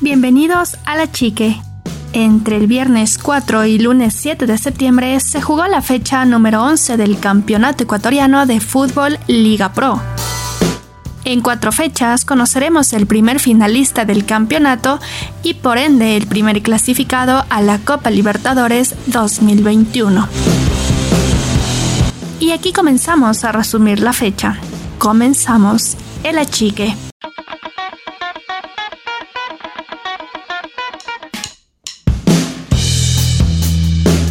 Bienvenidos a La Chique. Entre el viernes 4 y lunes 7 de septiembre se jugó la fecha número 11 del Campeonato Ecuatoriano de Fútbol Liga Pro. En cuatro fechas conoceremos el primer finalista del campeonato y por ende el primer clasificado a la Copa Libertadores 2021. Y aquí comenzamos a resumir la fecha. Comenzamos el achique.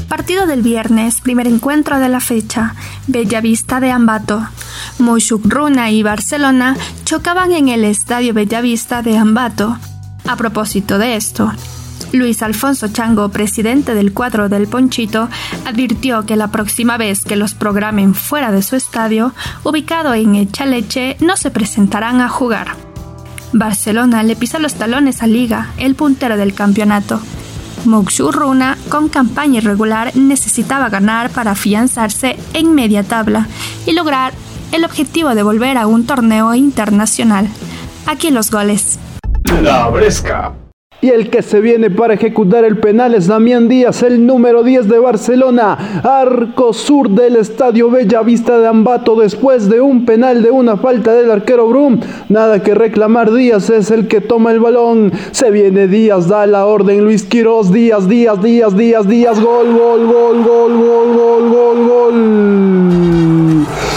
Partido del viernes, primer encuentro de la fecha. Bellavista de Ambato. Runa y Barcelona chocaban en el Estadio Bellavista de Ambato. A propósito de esto, Luis Alfonso Chango, presidente del cuadro del Ponchito, advirtió que la próxima vez que los programen fuera de su estadio, ubicado en Echaleche, no se presentarán a jugar. Barcelona le pisa los talones a Liga, el puntero del campeonato. Runa, con campaña irregular, necesitaba ganar para afianzarse en media tabla y lograr el objetivo de volver a un torneo internacional. Aquí los goles. La Bresca. Y el que se viene para ejecutar el penal es Damián Díaz, el número 10 de Barcelona. Arco sur del estadio Bella Vista de Ambato después de un penal de una falta del arquero Brum. Nada que reclamar, Díaz es el que toma el balón. Se viene Díaz, da la orden Luis Quiroz. Díaz, Díaz, Díaz, Díaz, Díaz. Gol, gol, gol, gol, gol, gol, gol. ¡Gol!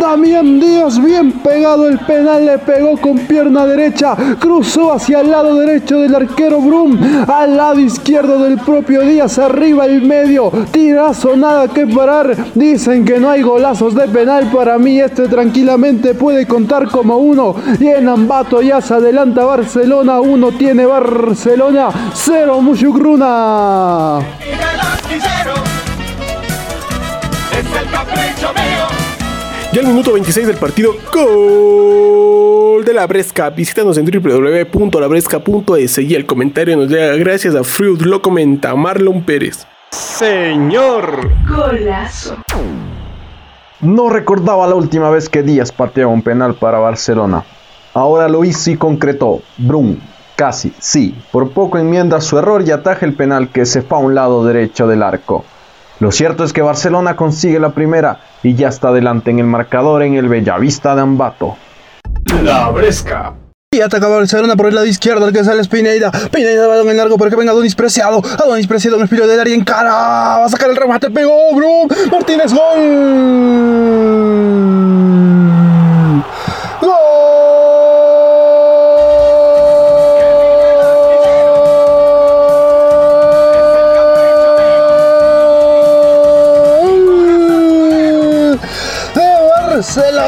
Damián Díaz, bien pegado el penal, le pegó con pierna derecha, cruzó hacia el lado derecho del arquero Brum, al lado izquierdo del propio Díaz, arriba el medio, tirazo, nada que parar, dicen que no hay golazos de penal, para mí este tranquilamente puede contar como uno, y en Ambato ya se adelanta Barcelona, uno tiene Barcelona, cero Mushukruna. Y al minuto 26 del partido, gol de la Bresca. Visítanos en www.labresca.es y el comentario nos llega gracias a Fruit, lo comenta Marlon Pérez. Señor. Golazo. No recordaba la última vez que Díaz pateaba un penal para Barcelona. Ahora lo hizo y concretó. Brum, casi, sí. Por poco enmienda su error y ataja el penal que se fue a un lado derecho del arco. Lo cierto es que Barcelona consigue la primera y ya está adelante en el marcador en el Bellavista de Ambato. La Bresca. Y ataca Barcelona por el lado izquierdo, al que sale es Pineida. Pineida balón en largo para que venga Adonis Preciado. Adonis Preciado en el filo del área en cara. Va a sacar el remate, pegó, bro. Martínez, gol.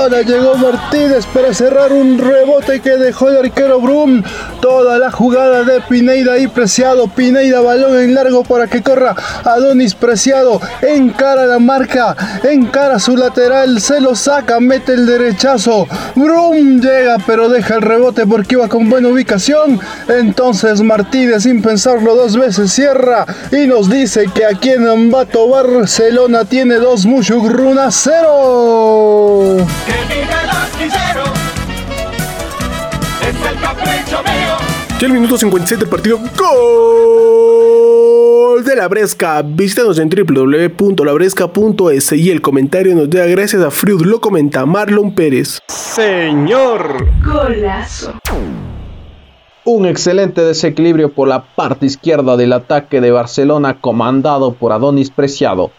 Barcelona llegó Martínez para cerrar un rebote que dejó el arquero Brum. Toda la jugada de Pineida y Preciado. Pineida balón en largo para que corra Adonis Preciado. Encara la marca, encara su lateral, se lo saca, mete el derechazo. Brum llega pero deja el rebote porque iba con buena ubicación. Entonces Martínez sin pensarlo dos veces cierra y nos dice que aquí en Ambato Barcelona tiene dos Mushugruna cero. Y el minuto 57 del partido, gol de la Bresca. Visítanos en www.labresca.es y el comentario nos da gracias a Freud, lo comenta Marlon Pérez. Señor. Golazo. Un excelente desequilibrio por la parte izquierda del ataque de Barcelona comandado por Adonis Preciado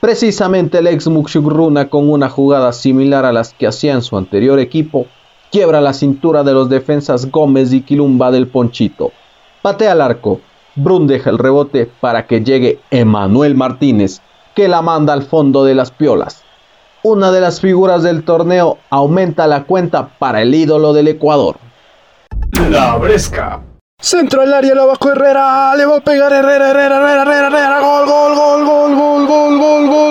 Precisamente el ex Muxugruna con una jugada similar a las que hacía en su anterior equipo, quiebra la cintura de los defensas Gómez y Quilumba del Ponchito. Patea al arco, Brun deja el rebote para que llegue Emanuel Martínez, que la manda al fondo de las piolas. Una de las figuras del torneo aumenta la cuenta para el ídolo del Ecuador. La Bresca. Centro al área, lo bajo Herrera, le va a pegar Herrera, Herrera, Herrera, Herrera, Herrera, gol, gol, gol, gol, gol, gol, gol, gol,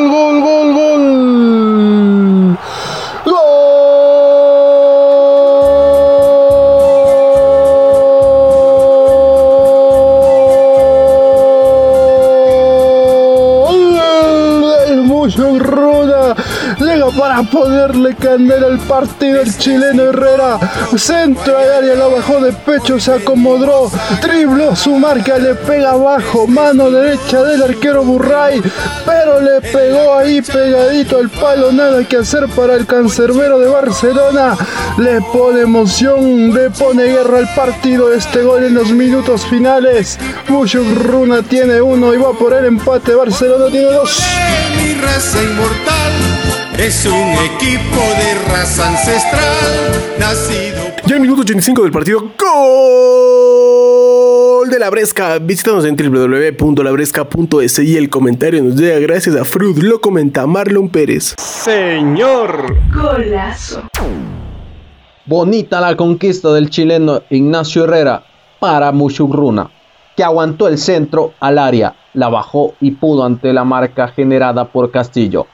para ponerle candela al partido el chileno Herrera. Centro de área lo bajó de pecho, se acomodó. Tribló su marca, le pega abajo. Mano derecha del arquero Burray. Pero le pegó ahí pegadito al palo. Nada que hacer para el cancerbero de Barcelona. Le pone emoción, le pone guerra al partido. Este gol en los minutos finales. Runa tiene uno y va por el empate. Barcelona tiene dos. Mi raza es un equipo de raza ancestral nacido. Ya el minuto 85 del partido. Gol de la Bresca. Visítanos en www.labresca.es y el comentario nos llega gracias a Fruit. Lo comenta Marlon Pérez. Señor. Golazo. Bonita la conquista del chileno Ignacio Herrera para Mushugruna, que aguantó el centro al área, la bajó y pudo ante la marca generada por Castillo.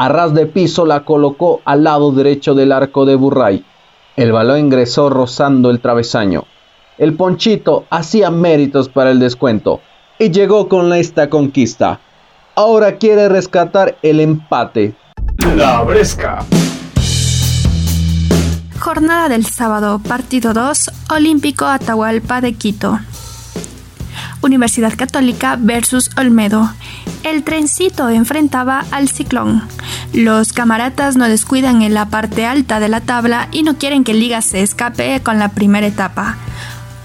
A ras de piso la colocó al lado derecho del arco de Burray. El balón ingresó rozando el travesaño. El Ponchito hacía méritos para el descuento y llegó con esta conquista. Ahora quiere rescatar el empate. La Bresca. Jornada del sábado, partido 2, Olímpico Atahualpa de Quito. Universidad Católica versus Olmedo. El trencito enfrentaba al ciclón. Los camaratas no descuidan en la parte alta de la tabla y no quieren que Liga se escape con la primera etapa.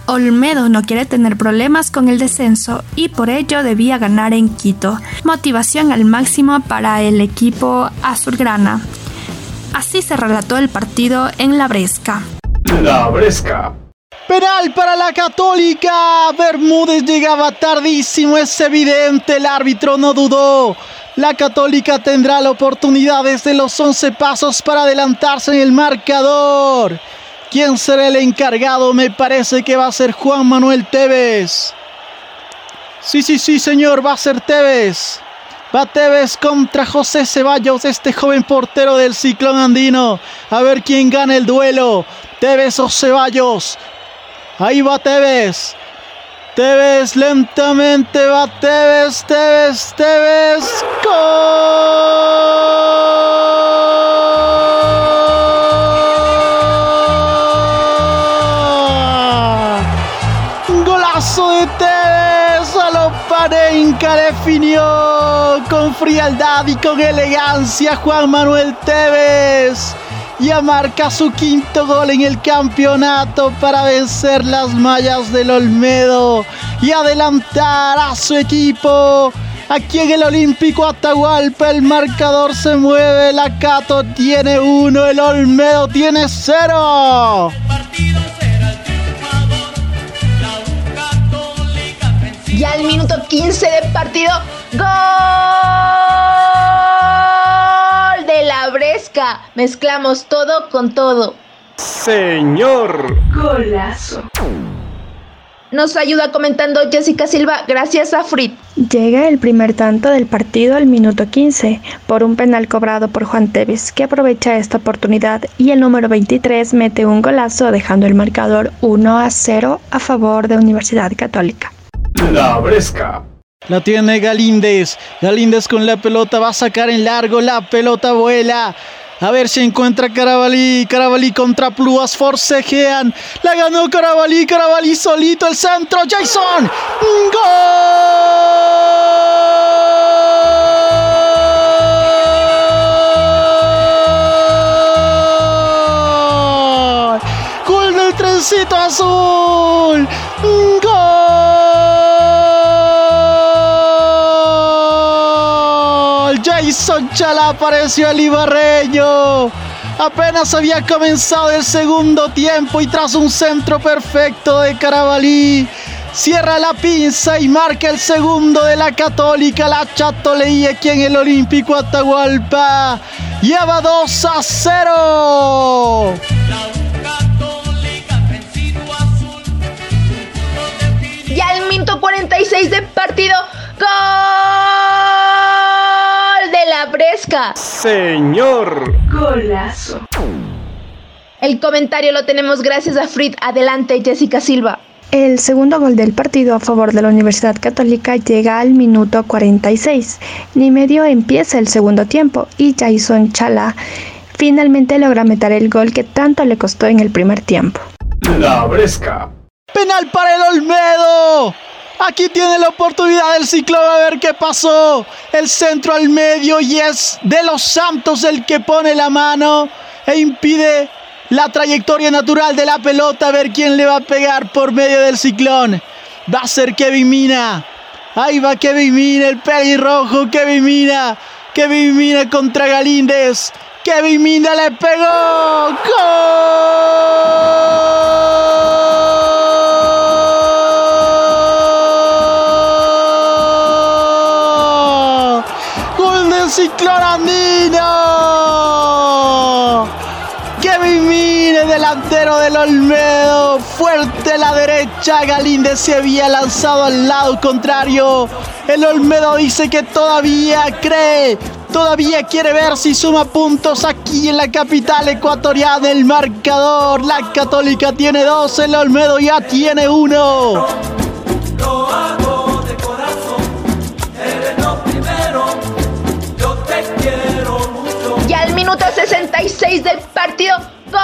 Olmedo no quiere tener problemas con el descenso y por ello debía ganar en Quito. Motivación al máximo para el equipo azulgrana. Así se relató el partido en La Bresca. La Bresca. Penal para la Católica. Bermúdez llegaba tardísimo, es evidente, el árbitro no dudó. La Católica tendrá la oportunidad desde los 11 pasos para adelantarse en el marcador. ¿Quién será el encargado? Me parece que va a ser Juan Manuel Tevez. Sí, sí, sí, señor, va a ser Tevez. Va Tevez contra José Ceballos, este joven portero del ciclón andino. A ver quién gana el duelo. Tevez o Ceballos. Ahí va Tevez. Tevez lentamente va Tevez, Tevez, Tevez. ¡Gol! Golazo de Tevez. A lo Panenka definió con frialdad y con elegancia Juan Manuel Tevez ya marca su quinto gol en el campeonato para vencer las mallas del Olmedo y adelantar a su equipo. Aquí en el Olímpico Atahualpa el marcador se mueve, la Cato tiene uno, el Olmedo tiene cero. Ya al minuto 15 de partido, ¡gol! De la Bresca. Mezclamos todo con todo. Señor. Golazo. Nos ayuda comentando Jessica Silva, gracias a Frit. Llega el primer tanto del partido al minuto 15 por un penal cobrado por Juan Tevez, que aprovecha esta oportunidad y el número 23 mete un golazo dejando el marcador 1 a 0 a favor de Universidad Católica. La Bresca. La tiene Galíndez. Galíndez con la pelota va a sacar en largo. La pelota vuela. A ver si encuentra Carabalí. Carabalí contra Pluas forcejean. La ganó Carabalí. Carabalí solito el centro. Jason. ¡Gol! ¡Gol del trencito azul! ¡Gol! Chala apareció el ibarreño. Apenas había comenzado el segundo tiempo y tras un centro perfecto de Carabalí, cierra la pinza y marca el segundo de la Católica, la Chato Leí aquí en el Olímpico Atahualpa. Lleva 2 a 0. Ya al minuto 46 de partido, ¡gol Señor. Golazo. El comentario lo tenemos gracias a Frit. Adelante, Jessica Silva. El segundo gol del partido a favor de la Universidad Católica llega al minuto 46. Ni medio empieza el segundo tiempo y Jason Chala finalmente logra meter el gol que tanto le costó en el primer tiempo. La Bresca. Penal para el Olmedo. Aquí tiene la oportunidad el ciclón a ver qué pasó. El centro al medio y es de los Santos el que pone la mano e impide la trayectoria natural de la pelota, a ver quién le va a pegar por medio del ciclón. Va a ser Kevin Mina. Ahí va Kevin Mina, el pelirrojo, Kevin Mina. Kevin Mina contra Galíndez. Kevin Mina le pegó. ¡Gol! Ciclón andino! Kevin Mine, delantero del Olmedo. Fuerte la derecha. Galíndez se había lanzado al lado contrario. El Olmedo dice que todavía cree. Todavía quiere ver si suma puntos aquí en la capital ecuatoriana. El marcador. La Católica tiene dos. El Olmedo ya tiene uno. 66 del partido, gol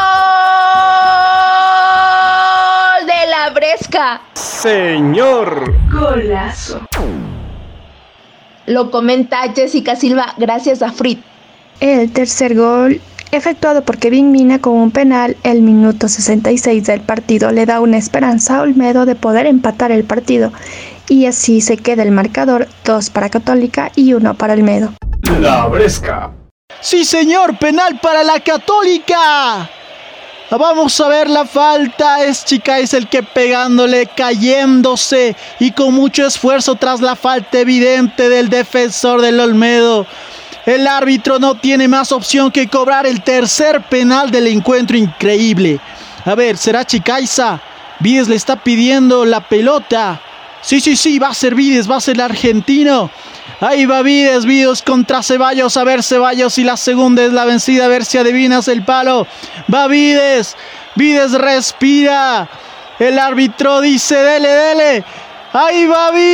de la Bresca. Señor. Golazo. Lo comenta Jessica Silva gracias a Frit. El tercer gol, efectuado por Kevin Mina con un penal el minuto 66 del partido, le da una esperanza a Olmedo de poder empatar el partido y así se queda el marcador, dos para Católica y uno para Olmedo. La Bresca. Sí, señor, penal para la Católica. Vamos a ver la falta. Es Chica es el que pegándole, cayéndose y con mucho esfuerzo tras la falta evidente del defensor del Olmedo. El árbitro no tiene más opción que cobrar el tercer penal del encuentro increíble. A ver, ¿será Chicaiza? Vides le está pidiendo la pelota. Sí, sí, sí, va a ser Vides, va a ser el argentino. Ahí va Vides, Vides contra Ceballos. A ver, Ceballos y la segunda es la vencida. A ver si adivinas el palo. Va Vides. Vides respira. El árbitro dice, dele, dele. Ahí va Vides.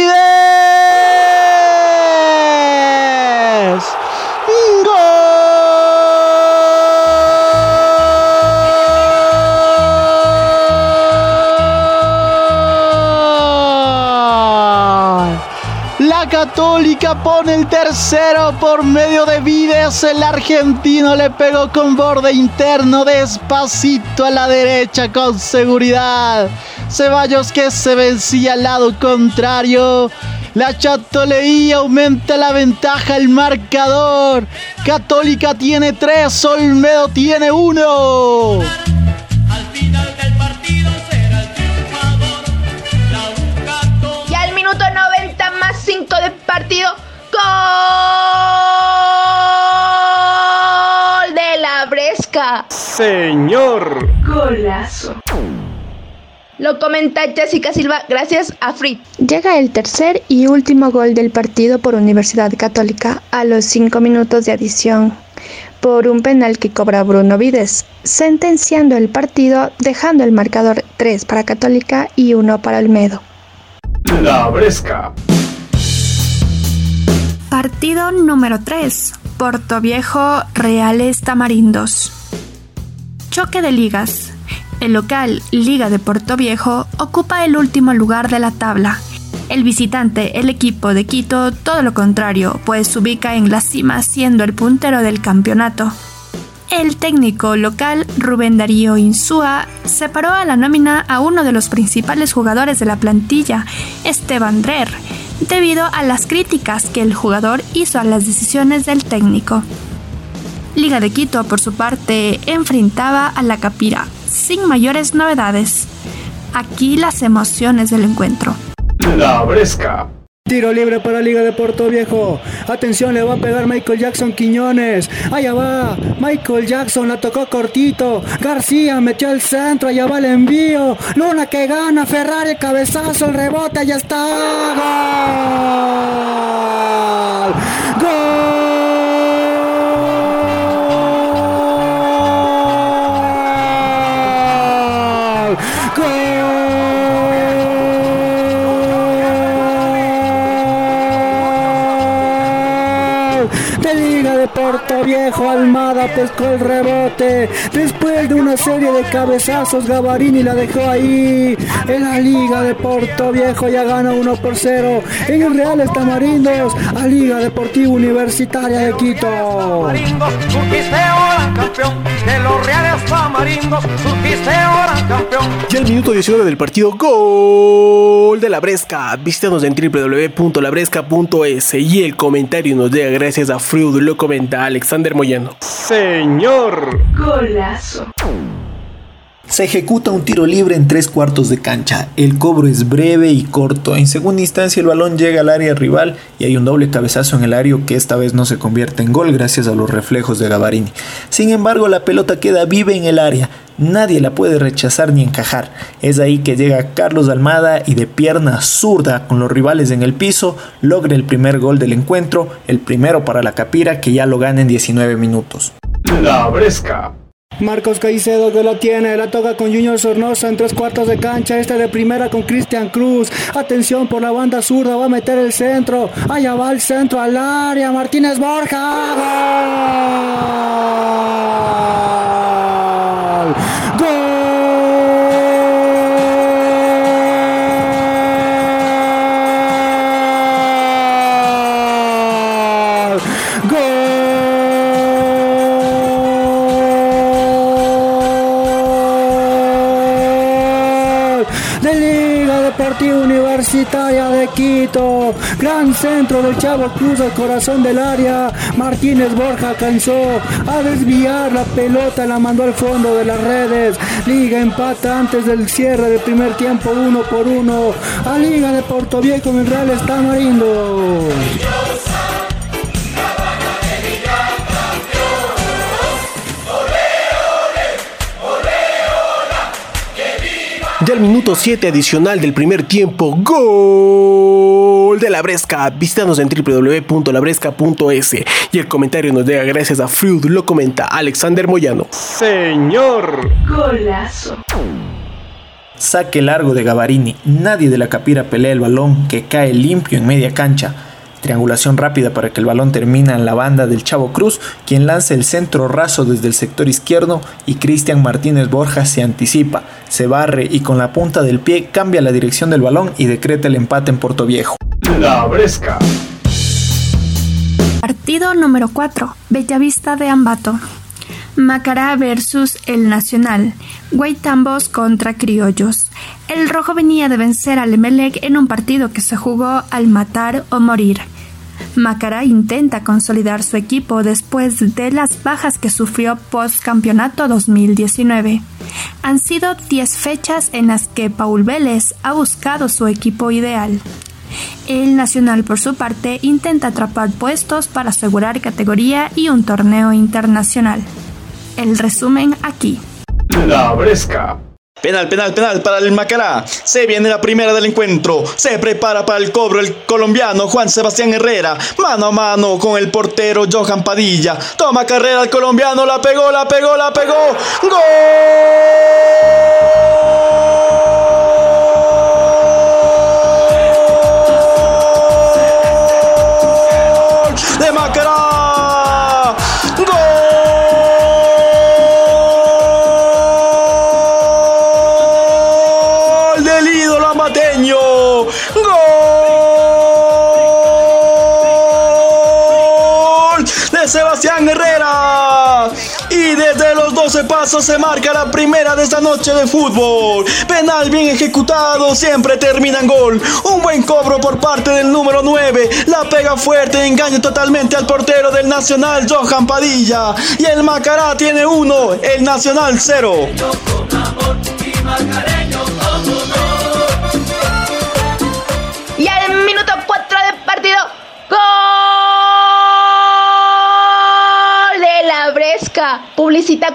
Católica pone el tercero por medio de Vides. El argentino le pegó con borde interno despacito a la derecha con seguridad. Ceballos que se vencía al lado contrario. La chatoleía aumenta la ventaja, el marcador. Católica tiene tres, Olmedo tiene uno. Partido, gol de la Bresca. Señor. Golazo. Lo comenta Jessica Silva gracias a Frit. Llega el tercer y último gol del partido por Universidad Católica a los 5 minutos de adición por un penal que cobra Bruno Vides, sentenciando el partido dejando el marcador 3 para Católica y 1 para Olmedo. La Bresca. Partido número 3. Porto Viejo Reales Tamarindos. Choque de ligas. El local Liga de Porto Viejo ocupa el último lugar de la tabla. El visitante, el equipo de Quito, todo lo contrario, pues se ubica en la cima siendo el puntero del campeonato. El técnico local Rubén Darío Insúa separó a la nómina a uno de los principales jugadores de la plantilla, Esteban Drer, debido a las críticas que el jugador hizo a las decisiones del técnico. Liga de Quito, por su parte, enfrentaba a la Capira, sin mayores novedades. Aquí las emociones del encuentro. La Bresca. Tiro libre para Liga de Puerto Viejo. Atención, le va a pegar Michael Jackson Quiñones. Allá va. Michael Jackson la tocó cortito. García metió el centro. Allá va el envío. Luna que gana. Ferrari cabezazo. El rebote. Ya está. Gol. Gol. Viejo. Almada pescó el rebote. Después de una serie de cabezazos, Gavarini la dejó ahí. En la Liga de Puerto Viejo ya gana 1 por 0. En el Real Tamarindos a Liga Deportiva Universitaria de Quito. Y el minuto 19 del partido, gol de la Bresca. Visítanos en www.labresca.es y el comentario nos llega gracias a Freud, lo comenta Alexander Moyano. Señor. Golazo. Se ejecuta un tiro libre en tres cuartos de cancha. El cobro es breve y corto. En segunda instancia el balón llega al área rival y hay un doble cabezazo en el área que esta vez no se convierte en gol gracias a los reflejos de Gavarini. Sin embargo la pelota queda viva en el área. Nadie la puede rechazar ni encajar. Es ahí que llega Carlos Almada y de pierna zurda con los rivales en el piso logra el primer gol del encuentro, el primero para la Capira que ya lo gana en 19 minutos. La Bresca. Marcos Caicedo que lo tiene, la toca con Junior Sornosa en tres cuartos de cancha, este de primera con Cristian Cruz. Atención por la banda zurda, va a meter el centro. Allá va el centro al área, Martínez Borja. ¡Gol! Deportiva Universitaria de Quito. Gran centro del Chavo Cruz al corazón del área. Martínez Borja alcanzó a desviar la pelota, la mandó al fondo de las redes. Liga empata antes del cierre del primer tiempo, uno por uno. A Liga de Porto Viejo Real está Marindo. Minuto 7 adicional del primer tiempo, gol de la Bresca. Visítanos en www.labresca.es y el comentario nos llega gracias a Freud, lo comenta Alexander Moyano. Señor. Golazo. Saque largo de Gavarini. Nadie de la Capira pelea el balón que cae limpio en media cancha. Triangulación rápida para que el balón termina en la banda del Chavo Cruz, quien lanza el centro raso desde el sector izquierdo y Cristian Martínez Borja se anticipa, se barre y con la punta del pie cambia la dirección del balón y decreta el empate en Puerto Viejo. La Bresca. Partido número 4. Bellavista de Ambato. Macará versus El Nacional. Guaitambos contra Criollos. El rojo venía de vencer al Emelec en un partido que se jugó al matar o morir. Macará intenta consolidar su equipo después de las bajas que sufrió post campeonato 2019. Han sido 10 fechas en las que Paul Vélez ha buscado su equipo ideal. El Nacional, por su parte, intenta atrapar puestos para asegurar categoría y un torneo internacional. El resumen aquí. La Bresca. Penal, penal, penal para el Macará. Se viene la primera del encuentro. Se prepara para el cobro el colombiano Juan Sebastián Herrera. Mano a mano con el portero Johan Padilla. Toma carrera el colombiano. La pegó, la pegó, la pegó. ¡Gol! se marca la primera de esta noche de fútbol. Penal bien ejecutado, siempre termina en gol. Un buen cobro por parte del número 9. La pega fuerte, engaña totalmente al portero del Nacional, Johan Padilla. Y el Macará tiene uno, el Nacional 0.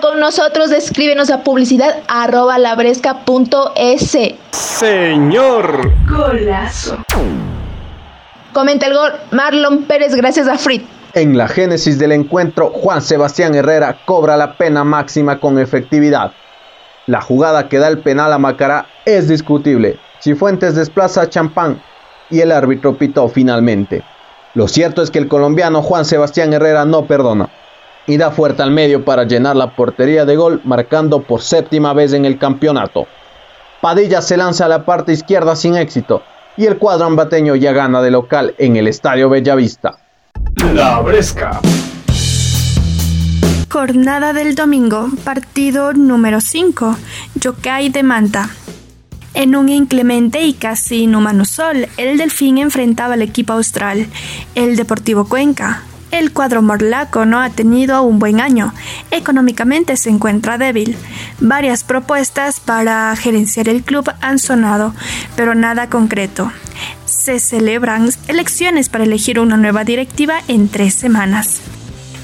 Con nosotros, escríbenos a publicidad arroba labresca.es. Señor. Golazo. Comenta el gol Marlon Pérez gracias a Frit. En la génesis del encuentro, Juan Sebastián Herrera cobra la pena máxima con efectividad. La jugada que da el penal a Macará es discutible. Cifuentes desplaza a Champán y el árbitro pitó finalmente. Lo cierto es que el colombiano Juan Sebastián Herrera no perdona y da fuerte al medio para llenar la portería de gol, marcando por séptima vez en el campeonato. Padilla se lanza a la parte izquierda sin éxito y el cuadro ambateño ya gana de local en el Estadio Bellavista. La Bresca. Jornada del domingo, partido número 5, Yokai de Manta. En un inclemente y casi inhumano sol, el Delfín enfrentaba al equipo austral, el Deportivo Cuenca. El cuadro morlaco no ha tenido un buen año. Económicamente se encuentra débil. Varias propuestas para gerenciar el club han sonado, pero nada concreto. Se celebran elecciones para elegir una nueva directiva en tres semanas.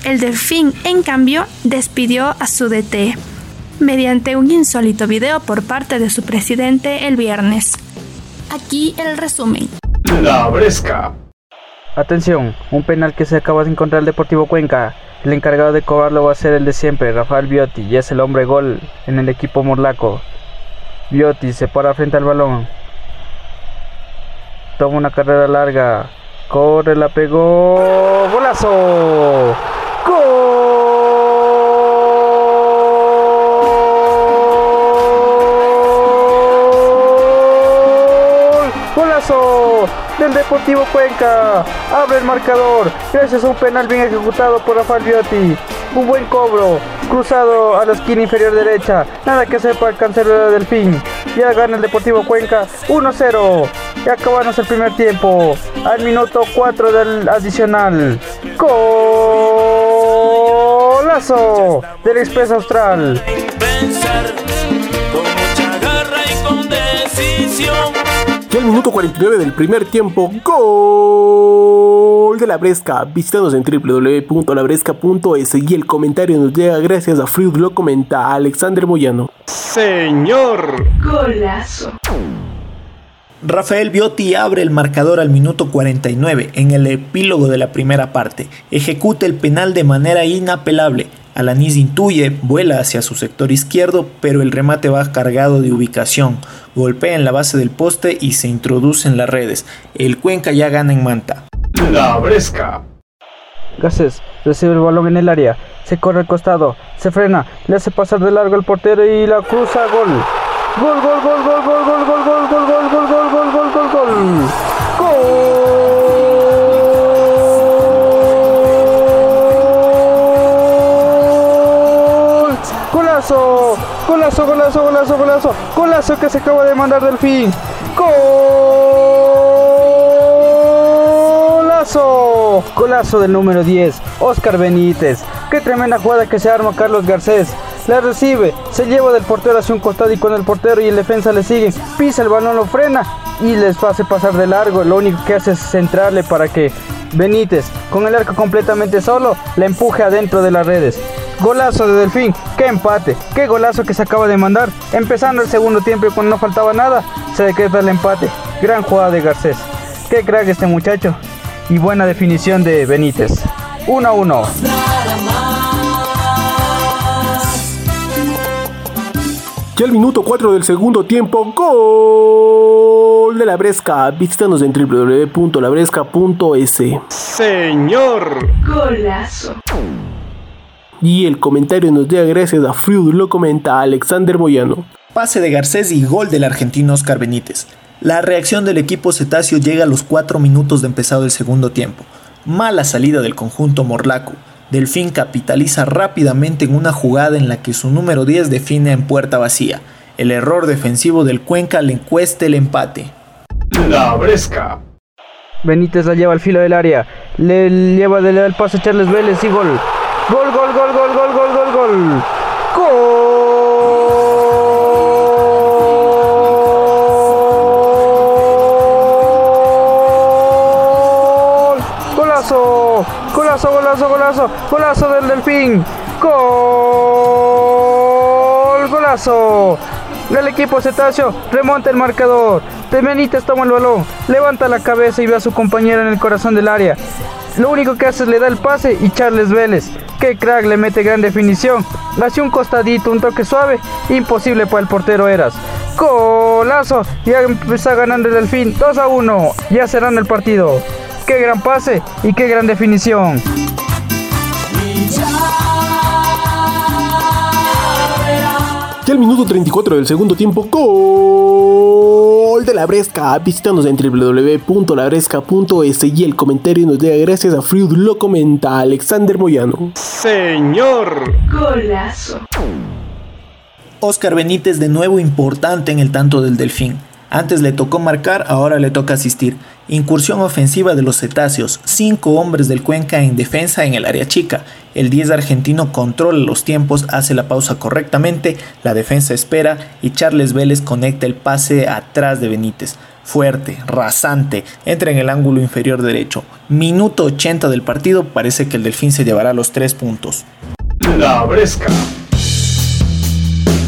El Delfín, en cambio, despidió a su DT mediante un insólito video por parte de su presidente el viernes. Aquí el resumen. La Bresca. Atención, un penal que se acaba de encontrar el Deportivo Cuenca. El encargado de cobrarlo va a ser el de siempre, Rafael Biotti, y es el hombre gol en el equipo morlaco. Biotti se para frente al balón. Toma una carrera larga. Corre, la pegó. ¡Golazo! ¡Gol! Del Deportivo Cuenca. Abre el marcador. Gracias a un penal bien ejecutado por Rafael Biotti. Un buen cobro. Cruzado a la esquina inferior derecha. Nada que hacer para alcanzar el delfín. Ya gana el Deportivo Cuenca 1-0. Y acabamos el primer tiempo. Al minuto 4 del adicional. Golazo del Express Austral. Al minuto 49 del primer tiempo, gol de la Bresca. Visítanos en www.labresca.es y el comentario nos llega gracias a Fruit lo comenta Alexander Moyano. Señor. Golazo. Rafael Biotti abre el marcador al minuto 49 en el epílogo de la primera parte. Ejecuta el penal de manera inapelable. Alanis intuye, vuela hacia su sector izquierdo, pero el remate va cargado de ubicación. Golpea en la base del poste y se introduce en las redes. El Cuenca ya gana en Manta. La Bresca. Garcés recibe el balón en el área, se corre al costado, se frena, le hace pasar de largo al portero y la cruza, gol, gol, gol, gol, gol, gol, gol, gol, gol, gol, gol, Golazo, golazo, golazo, golazo, golazo, golazo que se acaba de mandar del fin. Golazo, golazo del número 10, Oscar Benítez. Qué tremenda jugada que se arma Carlos Garcés. La recibe, se lleva del portero hacia un costado y con el portero y el defensa le siguen. Pisa el balón, lo frena y les hace pasar de largo. Lo único que hace es centrarle para que Benítez, con el arco completamente solo, le empuje adentro de las redes. Golazo de Delfín, qué empate, qué golazo que se acaba de mandar. Empezando el segundo tiempo y cuando no faltaba nada, se decreta el empate. Gran jugada de Garcés. Qué crack este muchacho. Y buena definición de Benítez. 1 a 1. Y al minuto 4 del segundo tiempo, gol de la Bresca. Visítanos en www.labresca.es. Señor. Golazo. Y el comentario nos llega gracias a Fruit lo comenta Alexander Moyano. Pase de Garcés y gol del argentino Oscar Benítez. La reacción del equipo cetáceo llega a los 4 minutos de empezado el segundo tiempo. Mala salida del conjunto morlaco. Delfín capitaliza rápidamente en una jugada en la que su número 10 define en puerta vacía. El error defensivo del Cuenca le cuesta el empate. La Bresca. Benítez la lleva al filo del área. Le lleva de el pase a Charles Vélez y gol. Gol, gol, gol, gol, gol, gol, gol, gol. Gol. Golazo. Golazo, golazo, golazo. Golazo del Delfín. Gol. Golazo. El equipo cetáceo remonta el marcador. Benítez toma el balón, levanta la cabeza y ve a su compañero en el corazón del área. Lo único que hace es le da el pase y Charles Vélez. Que crack le mete gran definición. Hacia un costadito, un toque suave. Imposible para el portero Eras. Golazo. Ya empieza ganando el Delfín. 2 a 1. Ya cerrando el partido. Qué gran pase y qué gran definición. Y al minuto 34 del segundo tiempo, gol de la Bresca. Visítanos en www.labresca.es y el comentario nos llega gracias a Fruit lo comenta Alexander Moyano. Señor. Golazo. Oscar Benítez de nuevo importante en el tanto del Delfín. Antes le tocó marcar, ahora le toca asistir. Incursión ofensiva de los cetáceos. Cinco hombres del Cuenca en defensa en el área chica. El 10 argentino controla los tiempos, hace la pausa correctamente, la defensa espera y Charles Vélez conecta el pase atrás de Benítez. Fuerte, rasante, entra en el ángulo inferior derecho. Minuto 80 del partido, parece que el Delfín se llevará los tres puntos. La Bresca.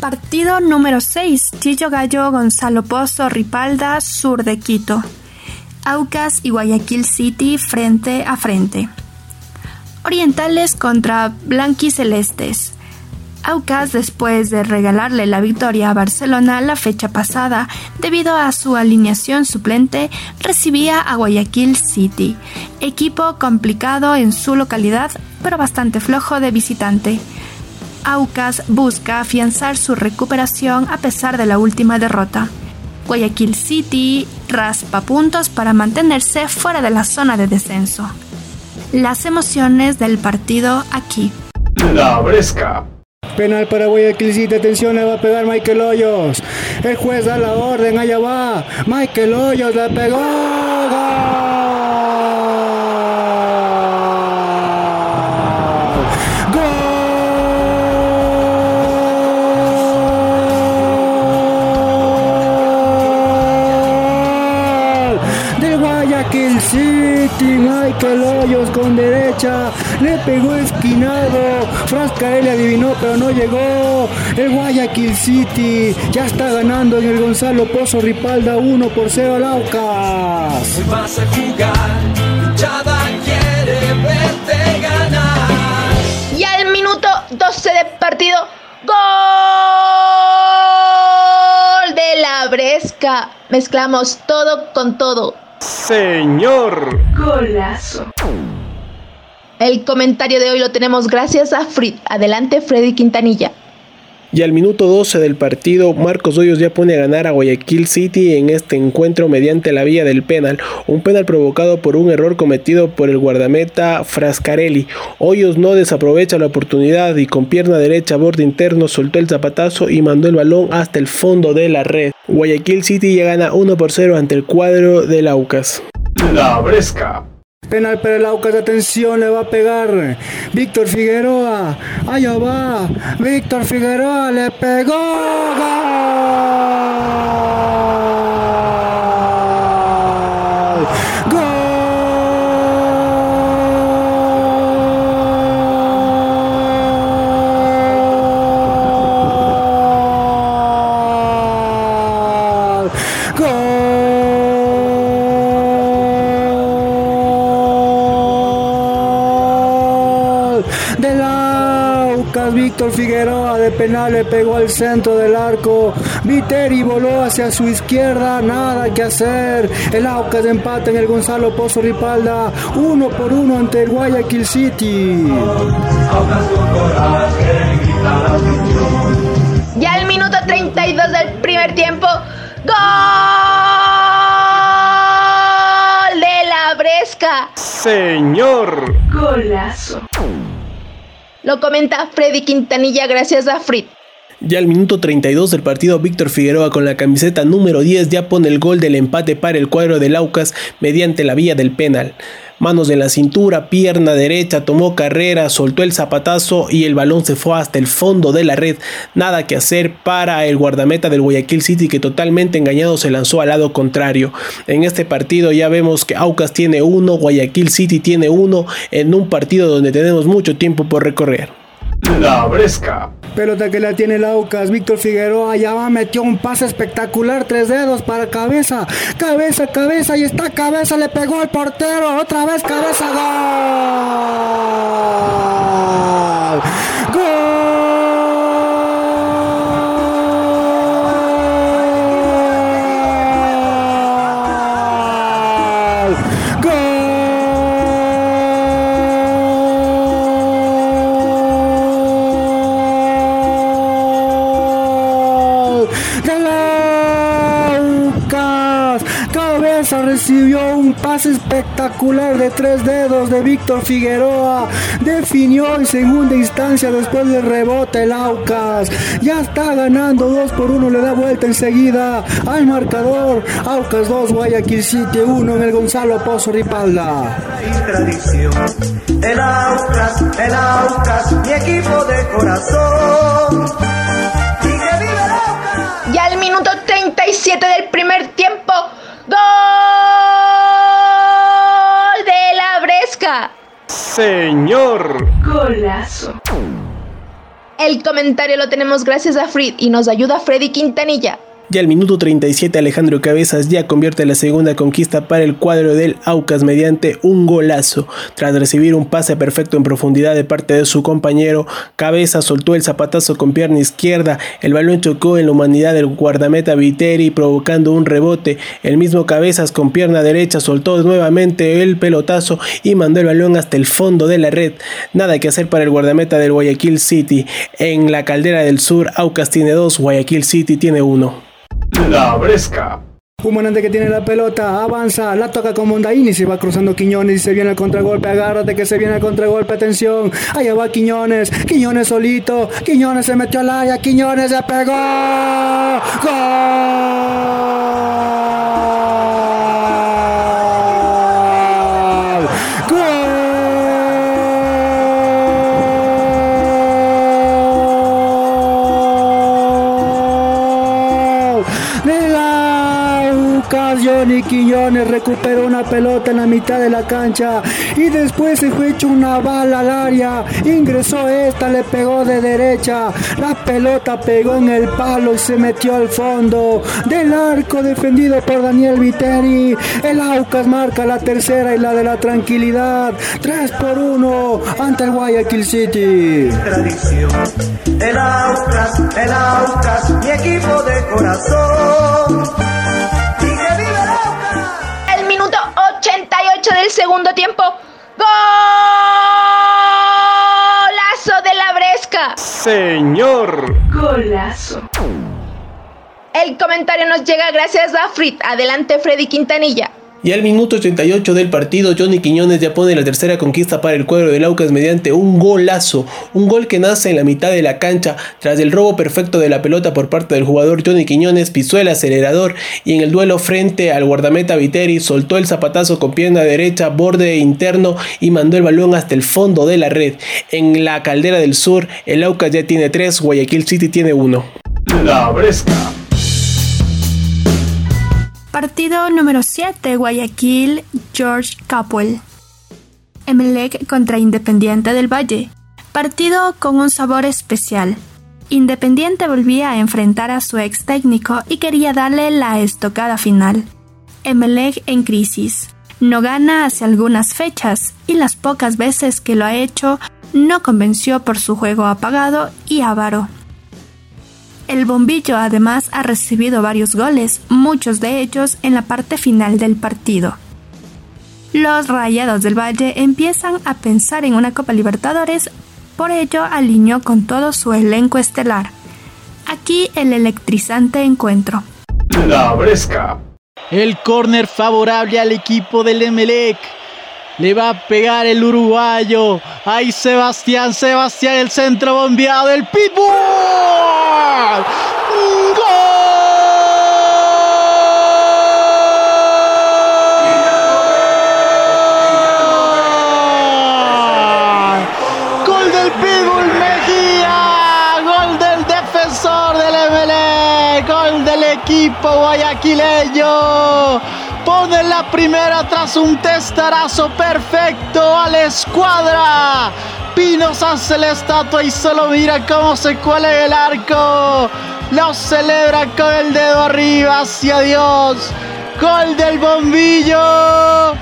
Partido número 6. Chillo Gallo, Gonzalo Pozo, Ripalda, sur de Quito. Aucas y Guayaquil City frente a frente. Orientales contra Blanquicelestes. Aucas, después de regalarle la victoria a Barcelona la fecha pasada, debido a su alineación suplente, recibía a Guayaquil City, equipo complicado en su localidad, pero bastante flojo de visitante. Aucas busca afianzar su recuperación a pesar de la última derrota. Guayaquil City raspa puntos para mantenerse fuera de la zona de descenso. Las emociones del partido aquí. La Bresca. Penal para Guayaquil City, atención, le va a pegar Michael Hoyos. El juez da la orden, allá va. Michael Hoyos le pegó. Michael Hoyos con derecha, le pegó esquinado, Frascarelli adivinó pero no llegó, el Guayaquil City ya está ganando en el Gonzalo Pozo Ripalda 1 por 0 al Aucas. Vas a jugar, hinchada quiere verte ganar. Y al minuto 12 de partido, gol de la Bresca. Mezclamos todo con todo. Señor. Golazo. El comentario de hoy lo tenemos gracias a Frid. Adelante, Freddy Quintanilla. Y al minuto 12 del partido, Marcos Hoyos ya pone a ganar a Guayaquil City en este encuentro mediante la vía del penal, un penal provocado por un error cometido por el guardameta Frascarelli. Hoyos no desaprovecha la oportunidad y con pierna derecha borde interno soltó el zapatazo y mandó el balón hasta el fondo de la red. Guayaquil City ya gana 1 por 0 ante el cuadro del Aucas. La Bresca. Penal para el Aucas, atención, le va a pegar Víctor Figueroa. Allá va. Víctor Figueroa le pegó. Víctor Figueroa de penal le pegó al centro del arco. Viteri voló hacia su izquierda, nada que hacer. El Aucas empata en el Gonzalo Pozo Ripalda, uno por uno ante el Guayaquil City. Y al minuto 32 del primer tiempo, gol de la Bresca. Señor. Golazo. Lo comenta Freddy Quintanilla gracias a Frit. Ya al minuto 32 del partido, Víctor Figueroa con la camiseta número 10 ya pone el gol del empate para el cuadro del Aucas mediante la vía del penal. Manos en la cintura, pierna derecha, tomó carrera, soltó el zapatazo y el balón se fue hasta el fondo de la red. Nada que hacer para el guardameta del Guayaquil City que totalmente engañado se lanzó al lado contrario. En este partido ya vemos que Aucas tiene uno, Guayaquil City tiene uno en un partido donde tenemos mucho tiempo por recorrer. La Bresca. Pelota que la tiene el Aucas, Víctor Figueroa ya va, metió un pase espectacular, tres dedos para cabeza, cabeza, cabeza, y está cabeza, le pegó al portero, otra vez cabeza, gol, gol, recibió un pase espectacular de tres dedos de Víctor Figueroa. Definió en segunda instancia después del rebote el Aucas. Ya está ganando 2 por 1, le da vuelta enseguida al marcador. Aucas 2, Guayaquil City 1 en el Gonzalo Pozo Ripalda. El Aucas, el Aucas, mi equipo de corazón. Y al minuto 37 del primer tiempo, gol Señor. Golazo. El comentario lo tenemos gracias a Fred y nos ayuda Freddy Quintanilla. Y al minuto 37 Alejandro Cabezas ya convierte la segunda conquista para el cuadro del Aucas mediante un golazo. Tras recibir un pase perfecto en profundidad de parte de su compañero, Cabezas soltó el zapatazo con pierna izquierda, el balón chocó en la humanidad del guardameta Viteri provocando un rebote. El mismo Cabezas con pierna derecha soltó nuevamente el pelotazo y mandó el balón hasta el fondo de la red. Nada que hacer para el guardameta del Guayaquil City. En la caldera del sur, Aucas tiene dos, Guayaquil City tiene uno. La Bresca. Humanante que tiene la pelota, avanza, la toca con Mondaini, se va cruzando Quiñones y se viene al contragolpe, agárrate que se viene al contragolpe, atención, allá va Quiñones, Quiñones solito, Quiñones se metió al área, Quiñones se pegó, Johnny Quiñones recuperó una pelota en la mitad de la cancha y después se fue hecho una bala al área. Ingresó esta, le pegó de derecha. La pelota pegó en el palo y se metió al fondo del arco defendido por Daniel Viteri. El Aucas marca la tercera y la de la tranquilidad. 3 por 1 ante el Guayaquil City. El Aucas, el Aucas, mi equipo de corazón. 88 del segundo tiempo, golazo de la Bresca. Señor. Golazo. El comentario nos llega gracias a Frit. Adelante Freddy Quintanilla. Y al minuto 88 del partido, Johnny Quiñones ya pone la tercera conquista para el cuadro del Aucas mediante un golazo. Un gol que nace en la mitad de la cancha. Tras el robo perfecto de la pelota por parte del jugador Johnny Quiñones, pisó el acelerador y en el duelo frente al guardameta Viteri soltó el zapatazo con pierna derecha, borde interno y mandó el balón hasta el fondo de la red. En la caldera del sur, el Aucas ya tiene 3, Guayaquil City tiene 1. La Bresca. Partido número 7, Guayaquil, George Capwell. Emelec contra Independiente del Valle. Partido con un sabor especial. Independiente volvía a enfrentar a su ex técnico y quería darle la estocada final. Emelec en crisis. No gana hace algunas fechas y las pocas veces que lo ha hecho no convenció por su juego apagado y avaro. El bombillo además ha recibido varios goles, muchos de ellos en la parte final del partido. Los Rayados del Valle empiezan a pensar en una Copa Libertadores, por ello alineó con todo su elenco estelar. Aquí el electrizante encuentro. La Bresca. El córner favorable al equipo del Emelec. Le va a pegar el uruguayo. Ahí Sebastián, Sebastián, el centro bombeado, el pitbull. ¡Gol! Gol del pitbull Mejía. Gol del defensor del Emelec. Gol del equipo guayaquileño. Pone la primera tras un testarazo perfecto a la escuadra. Pinos hace la estatua y solo mira cómo se cuela el arco. Lo celebra con el dedo arriba hacia Dios. Gol del bombillo.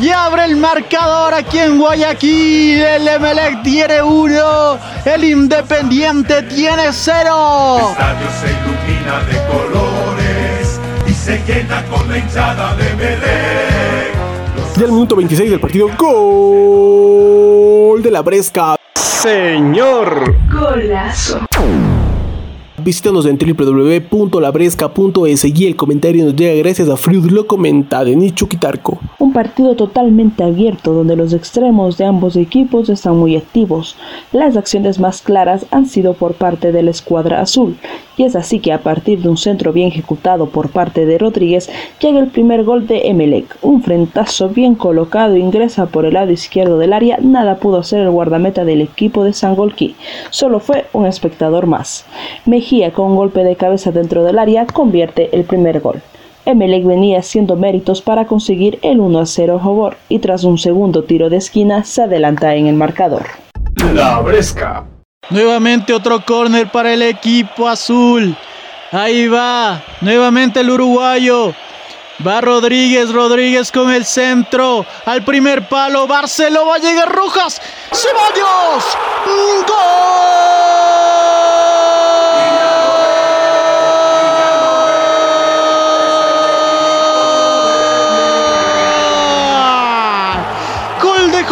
Y abre el marcador aquí en Guayaquil. El Emelec tiene uno. El Independiente tiene cero. El estadio se ilumina de colores y se llena con la hinchada de Melec. Y al minuto 26 del partido, gol de la Bresca. Señor. Golazo. Visítanos en www.labresca.es y el comentario nos llega gracias a Fruit lo comenta de Nicho Quitarco. Un partido totalmente abierto donde los extremos de ambos equipos están muy activos. Las acciones más claras han sido por parte de la escuadra azul y es así que a partir de un centro bien ejecutado por parte de Rodríguez llega el primer gol de Emelec. Un frentazo bien colocado ingresa por el lado izquierdo del área, nada pudo hacer el guardameta del equipo de Sangolquí, solo fue un espectador más. Mejía con un golpe de cabeza dentro del área convierte el primer gol. Emelec venía haciendo méritos para conseguir el 1 a 0 a favor y tras un segundo tiro de esquina se adelanta en el marcador. La Bresca. Nuevamente otro córner para el equipo azul. Ahí va. Nuevamente el uruguayo. Va Rodríguez, Rodríguez con el centro. Al primer palo. Barceló va a llegar Rojas. Ceballos. ¡Gol!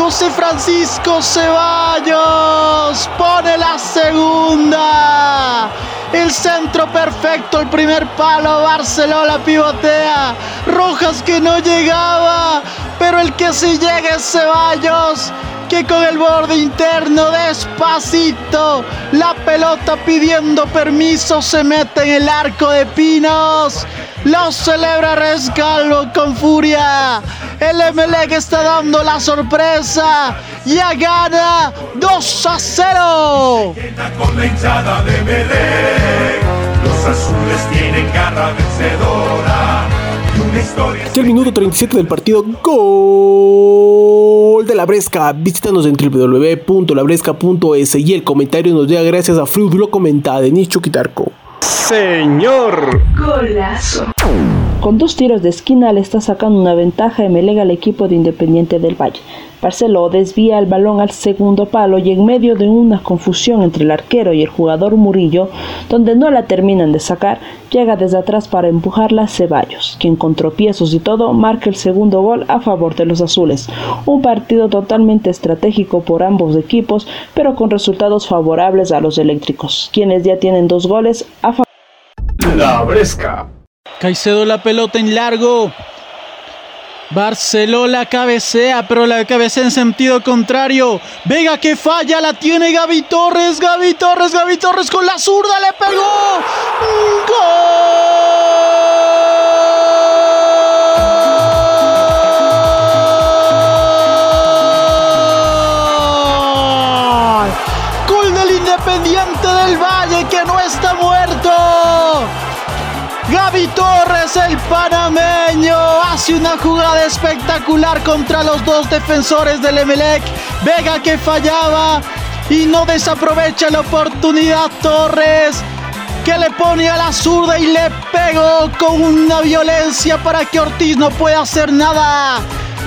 José Francisco Ceballos. Pone la segunda. El centro perfecto, el primer palo, Barcelona pivotea. Rojas que no llegaba, pero el que sí llega es Ceballos, que con el borde interno despacito, la pelota pidiendo permiso se mete en el arco de Pinos. Lo celebra Rescalvo con furia. El MLE está dando la sorpresa. Ya gana 2 a 0. Con la hinchada de Belén, los azules tienen garra vencedora. Ya el minuto 37 del partido, gol de la Bresca. Visítanos en www.labresca.es y el comentario nos llega gracias a Fruit lo comenta de Nicho Quitarco. Señor. Golazo. Con dos tiros de esquina le está sacando una ventaja Emelega al equipo de Independiente del Valle. Barceló desvía el balón al segundo palo y en medio de una confusión entre el arquero y el jugador Murillo, donde no la terminan de sacar, llega desde atrás para empujarla Ceballos, quien con tropiezos y todo marca el segundo gol a favor de los azules. Un partido totalmente estratégico por ambos equipos, pero con resultados favorables a los eléctricos, quienes ya tienen dos goles a favor. La Bresca. Caicedo la pelota en largo. Barceló la cabecea, pero la cabecea en sentido contrario. Vega que falla, la tiene Gaby Torres, Gaby Torres, Gaby Torres con la zurda le pegó. ¡Gol! Gol del Independiente del Valle que no está muerto. Gaby Torres, el panameño, hace una jugada espectacular contra los dos defensores del Emelec. Vega que fallaba y no desaprovecha la oportunidad Torres, que le pone a la zurda y le pegó con una violencia para que Ortiz no pueda hacer nada.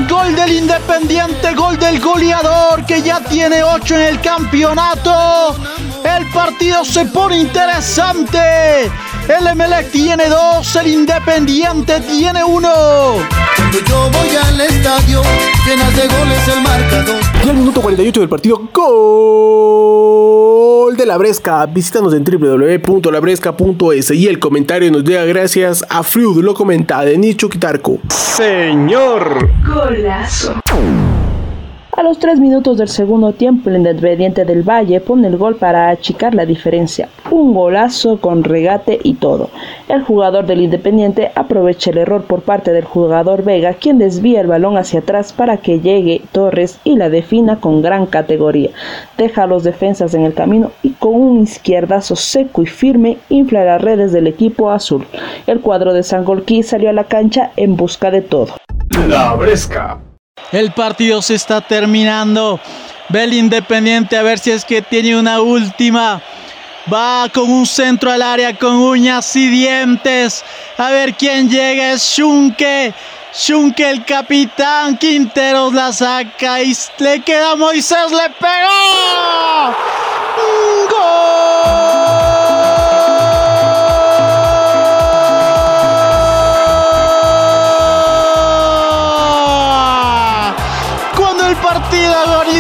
Gol del Independiente, gol del goleador que ya tiene 8 en el campeonato. El partido se pone interesante. El Emelec tiene dos, el Independiente tiene uno. Cuando yo voy al estadio, llenas de goles el marcador. Ya el minuto 48 del partido, gol de la Bresca. Visítanos en www.labresca.es y el comentario nos llega gracias a Fruit lo comenta de Nicho Quitarco. Señor. Golazo. A los tres minutos del segundo tiempo, el Independiente del Valle pone el gol para achicar la diferencia. Un golazo con regate y todo. El jugador del Independiente aprovecha el error por parte del jugador Vega, quien desvía el balón hacia atrás para que llegue Torres y la defina con gran categoría. Deja a los defensas en el camino y con un izquierdazo seco y firme infla las redes del equipo azul. El cuadro de Sangolquí salió a la cancha en busca de todo. La Bresca. El partido se está terminando. Ve el Independiente a ver si es que tiene una última. Va con un centro al área con uñas y dientes. A ver quién llega. Es Shunke. Shunke, el capitán. Quinteros la saca y le queda Moisés. Le pegó.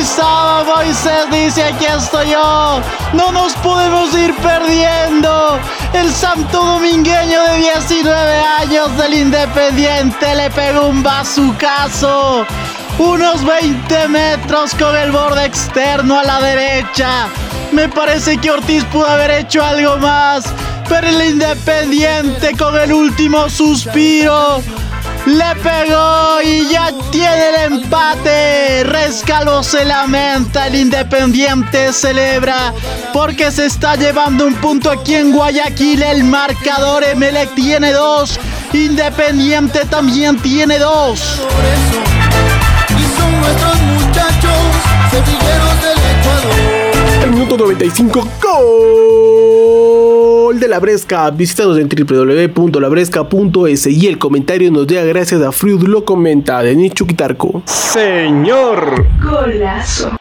Agonizaba. Moisés dice, aquí estoy yo. No nos podemos ir perdiendo. El santo domingueño de 19 años del Independiente le pegó un bazucazo. Unos 20 metros con el borde externo a la derecha. Me parece que Ortiz pudo haber hecho algo más. Pero el Independiente con el último suspiro le pegó y ya tiene el empate. Rescaló se lamenta, el Independiente celebra porque se está llevando un punto aquí en Guayaquil. El marcador Emelec tiene dos, Independiente también tiene dos. Nuestros muchachos, del Ecuador. El minuto 95, gol de la Bresca. Visítanos en www.labresca.es y el comentario nos llega gracias a Fruit lo comenta Denis Chuquitarco. Señor. Golazo.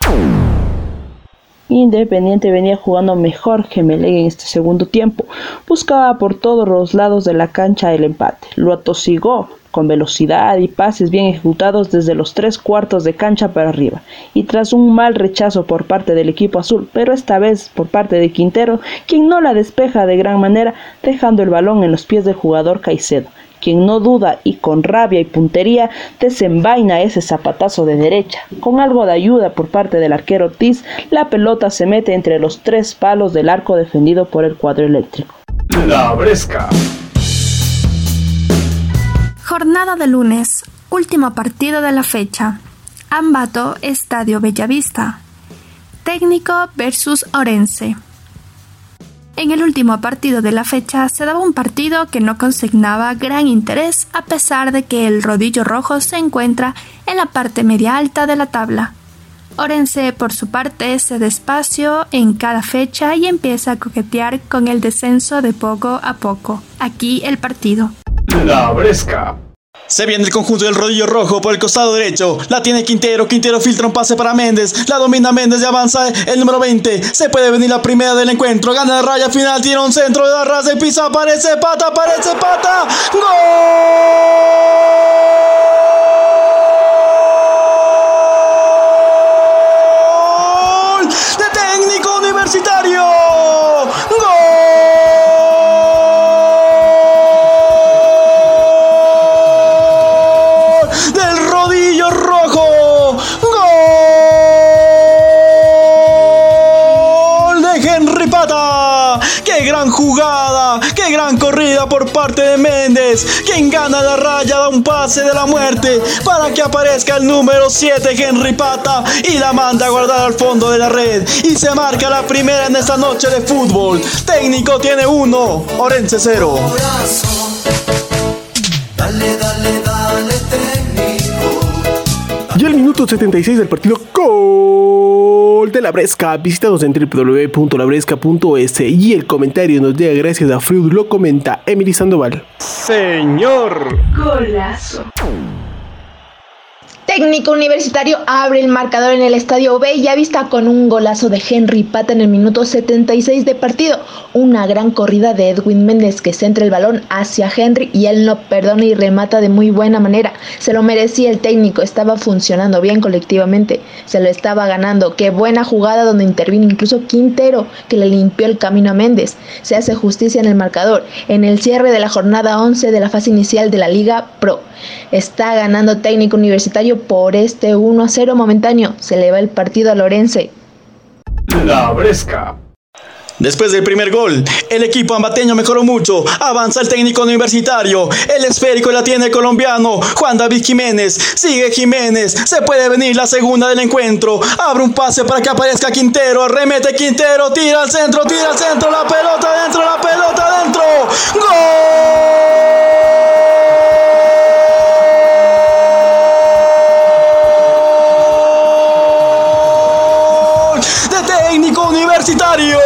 Independiente venía jugando mejor que Melec en este segundo tiempo. Buscaba por todos los lados de la cancha el empate. Lo atosigó con velocidad y pases bien ejecutados desde los tres cuartos de cancha para arriba. Y tras un mal rechazo por parte del equipo azul, pero esta vez por parte de Quintero, quien no la despeja de gran manera, dejando el balón en los pies del jugador Caicedo quien no duda y con rabia y puntería desenvaina ese zapatazo de derecha. Con algo de ayuda por parte del arquero Ortiz, la pelota se mete entre los tres palos del arco defendido por el cuadro eléctrico. La Bresca. Jornada de lunes, último partido de la fecha. Ambato, Estadio Bellavista. Técnico versus Orense. En el último partido de la fecha se daba un partido que no consignaba gran interés a pesar de que el rodillo rojo se encuentra en la parte media alta de la tabla. Orense, por su parte, se despacio en cada fecha y empieza a coquetear con el descenso de poco a poco. Aquí el partido. La Bresca. Se viene el conjunto del rodillo rojo por el costado derecho. La tiene Quintero. Quintero filtra un pase para Méndez. La domina Méndez y avanza el número 20. Se puede venir la primera del encuentro. Gana la raya final. Tira un centro de la raza y pisa. Aparece pata. Aparece pata. ¡Gol! para que aparezca el número 7 Henry Pata y la manda a guardar al fondo de la red y se marca la primera en esta noche de fútbol. Técnico tiene uno Orense 0. Dale, dale, dale, técnico. Y el minuto 76 del partido Gol de la Bresca. Visítanos en www.labresca.es y el comentario nos llega gracias a Freud, lo comenta Emily Sandoval. Señor. Golazo. Técnico Universitario abre el marcador en el estadio Bellavista con un golazo de Henry Pata en el minuto 76 de partido. Una gran corrida de Edwin Méndez que centra el balón hacia Henry y él no perdona y remata de muy buena manera. Se lo merecía el técnico, estaba funcionando bien colectivamente, se lo estaba ganando. Qué buena jugada donde intervino incluso Quintero que le limpió el camino a Méndez. Se hace justicia en el marcador en el cierre de la jornada 11 de la fase inicial de la Liga Pro. Está ganando técnico universitario por este 1 a 0 momentáneo. Se le va el partido a Lorense. La Bresca. Después del primer gol, el equipo ambateño mejoró mucho. Avanza el técnico universitario. El esférico la tiene el colombiano Juan David Jiménez. Sigue Jiménez. Se puede venir la segunda del encuentro. Abre un pase para que aparezca Quintero. Arremete Quintero. Tira al centro. Tira al centro. La pelota dentro. La pelota dentro. ¡Gol! Técnico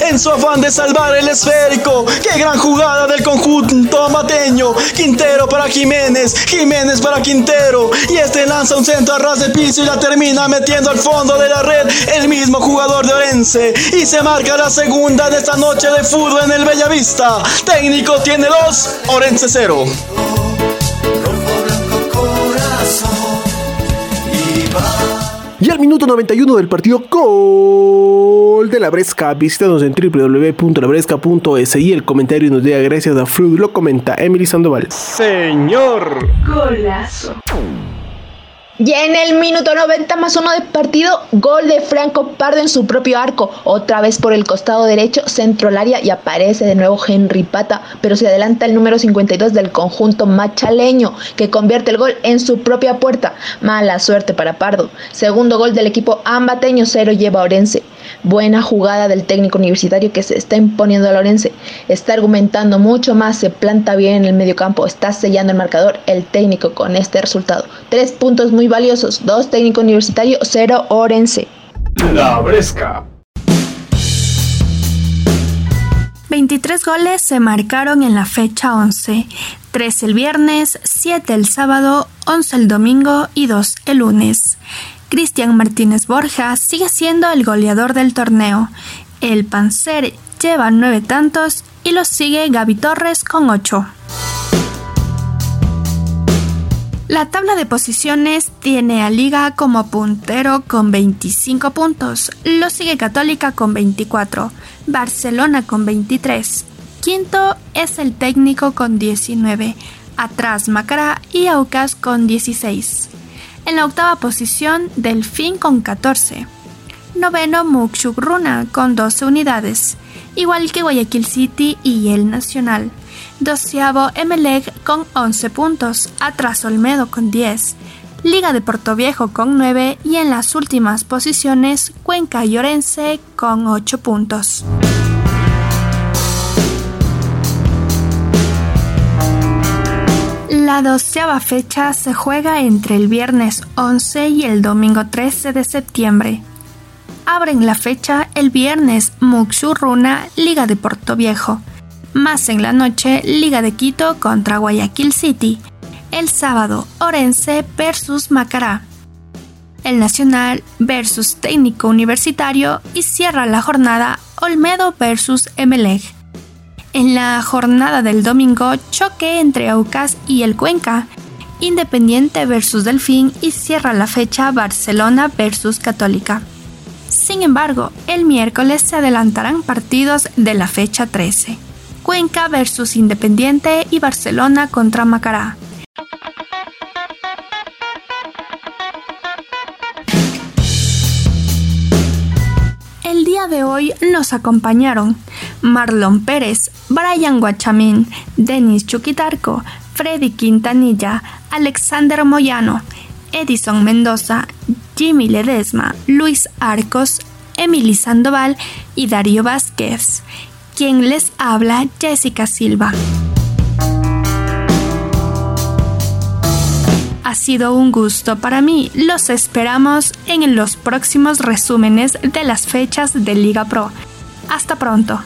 en su afán de salvar el esférico. Qué gran jugada del conjunto mateño. Quintero para Jiménez, Jiménez para Quintero y este lanza un centro a ras de piso y la termina metiendo al fondo de la red el mismo jugador de Orense y se marca la segunda de esta noche de fútbol en el Bellavista. Técnico tiene dos, Orense cero. Y al minuto 91 del partido, gol de la Bresca. Visítanos en www.labresca.es y el comentario nos llega gracias a Fruit. Lo comenta Emily Sandoval. Señor. Golazo. Y en el minuto 90 más uno de partido, gol de Franco Pardo en su propio arco, otra vez por el costado derecho, centro al área y aparece de nuevo Henry Pata, pero se adelanta el número 52 del conjunto machaleño, que convierte el gol en su propia puerta. Mala suerte para Pardo. Segundo gol del equipo ambateño, cero lleva Orense. Buena jugada del técnico universitario que se está imponiendo a Lorense. Está argumentando mucho más, se planta bien en el medio campo, está sellando el marcador el técnico con este resultado. Tres puntos muy valiosos, dos técnico universitario, cero Orense. La Bresca. 23 goles se marcaron en la fecha 11, 3 el viernes, 7 el sábado, 11 el domingo y 2 el lunes. Cristian Martínez Borja sigue siendo el goleador del torneo. El Panzer lleva 9 tantos y lo sigue Gaby Torres con 8. La tabla de posiciones tiene a Liga como puntero con 25 puntos, lo sigue Católica con 24, Barcelona con 23, quinto es el técnico con 19, atrás Macará y Aucas con 16. En la octava posición, Delfín con 14. Noveno, Muxugruna con 12 unidades, igual que Guayaquil City y el Nacional. Doceavo, Emelec con 11 puntos, atrás Olmedo con 10. Liga de Portoviejo con 9 y en las últimas posiciones Cuenca y Orense con 8 puntos. La doceava fecha se juega entre el viernes 11 y el domingo 13 de septiembre. Abren la fecha el viernes Muxurruna, Liga de Puerto Viejo. Más en la noche, Liga de Quito contra Guayaquil City. El sábado, Orense versus Macará. El Nacional versus Técnico Universitario y cierra la jornada Olmedo versus Emelec. En la jornada del domingo, choque entre Aucas y el Cuenca, Independiente versus Delfín y cierra la fecha Barcelona versus Católica. Sin embargo, el miércoles se adelantarán partidos de la fecha 13. Cuenca versus Independiente y Barcelona contra Macará. El día de hoy nos acompañaron Marlon Pérez, Brian Guachamín, Denis Chuquitarco, Freddy Quintanilla, Alexander Moyano, Edison Mendoza, Jimmy Ledesma, Luis Arcos, Emily Sandoval y Darío Vázquez. Quien les habla, Jessica Silva. Ha sido un gusto para mí. Los esperamos en los próximos resúmenes de las fechas de Liga Pro. Hasta pronto.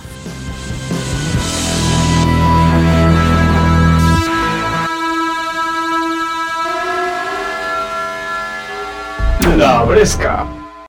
La Bresca.